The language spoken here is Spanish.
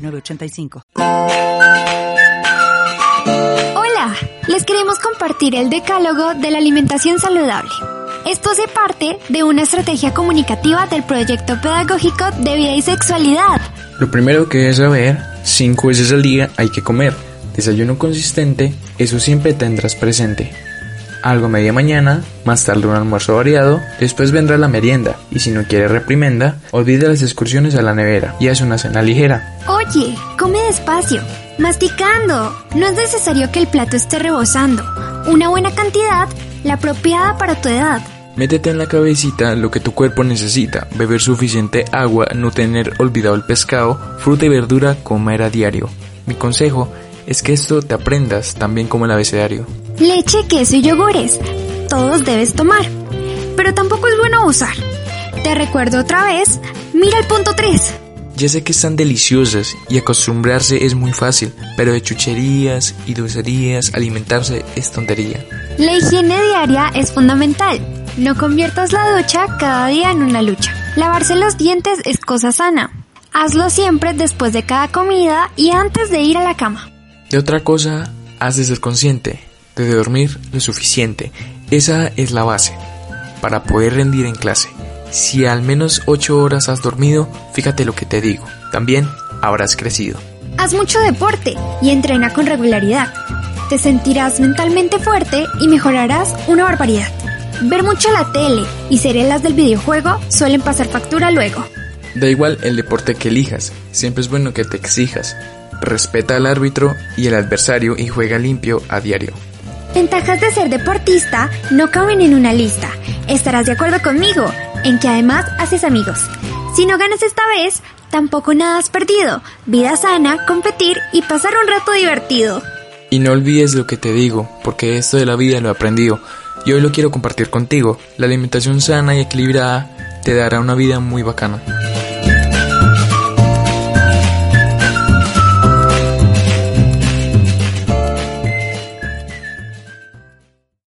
906985. Hola, les queremos compartir el decálogo de la alimentación saludable. Esto hace parte de una estrategia comunicativa del proyecto pedagógico de vida y sexualidad. Lo primero que debes saber, cinco veces al día hay que comer. Desayuno consistente, eso siempre tendrás presente algo a media mañana, más tarde un almuerzo variado, después vendrá la merienda, y si no quiere reprimenda, olvide las excursiones a la nevera y hace una cena ligera. Oye, come despacio, masticando. No es necesario que el plato esté rebosando. Una buena cantidad, la apropiada para tu edad. Métete en la cabecita lo que tu cuerpo necesita, beber suficiente agua, no tener olvidado el pescado, fruta y verdura, comer a diario. Mi consejo es que esto te aprendas también como el abecedario. Leche, queso y yogures. Todos debes tomar. Pero tampoco es bueno usar. Te recuerdo otra vez, mira el punto 3. Ya sé que están deliciosas y acostumbrarse es muy fácil, pero de chucherías y dulcerías alimentarse es tontería. La higiene diaria es fundamental. No conviertas la ducha cada día en una lucha. Lavarse los dientes es cosa sana. Hazlo siempre después de cada comida y antes de ir a la cama. De otra cosa, has de ser consciente de dormir lo suficiente. Esa es la base para poder rendir en clase. Si al menos 8 horas has dormido, fíjate lo que te digo. También habrás crecido. Haz mucho deporte y entrena con regularidad. Te sentirás mentalmente fuerte y mejorarás una barbaridad. Ver mucho la tele y serelas del videojuego suelen pasar factura luego. Da igual el deporte que elijas, siempre es bueno que te exijas. Respeta al árbitro y el adversario y juega limpio a diario. Ventajas de ser deportista no caben en una lista. Estarás de acuerdo conmigo en que además haces amigos. Si no ganas esta vez, tampoco nada has perdido. Vida sana, competir y pasar un rato divertido. Y no olvides lo que te digo, porque esto de la vida lo he aprendido y hoy lo quiero compartir contigo. La alimentación sana y equilibrada te dará una vida muy bacana.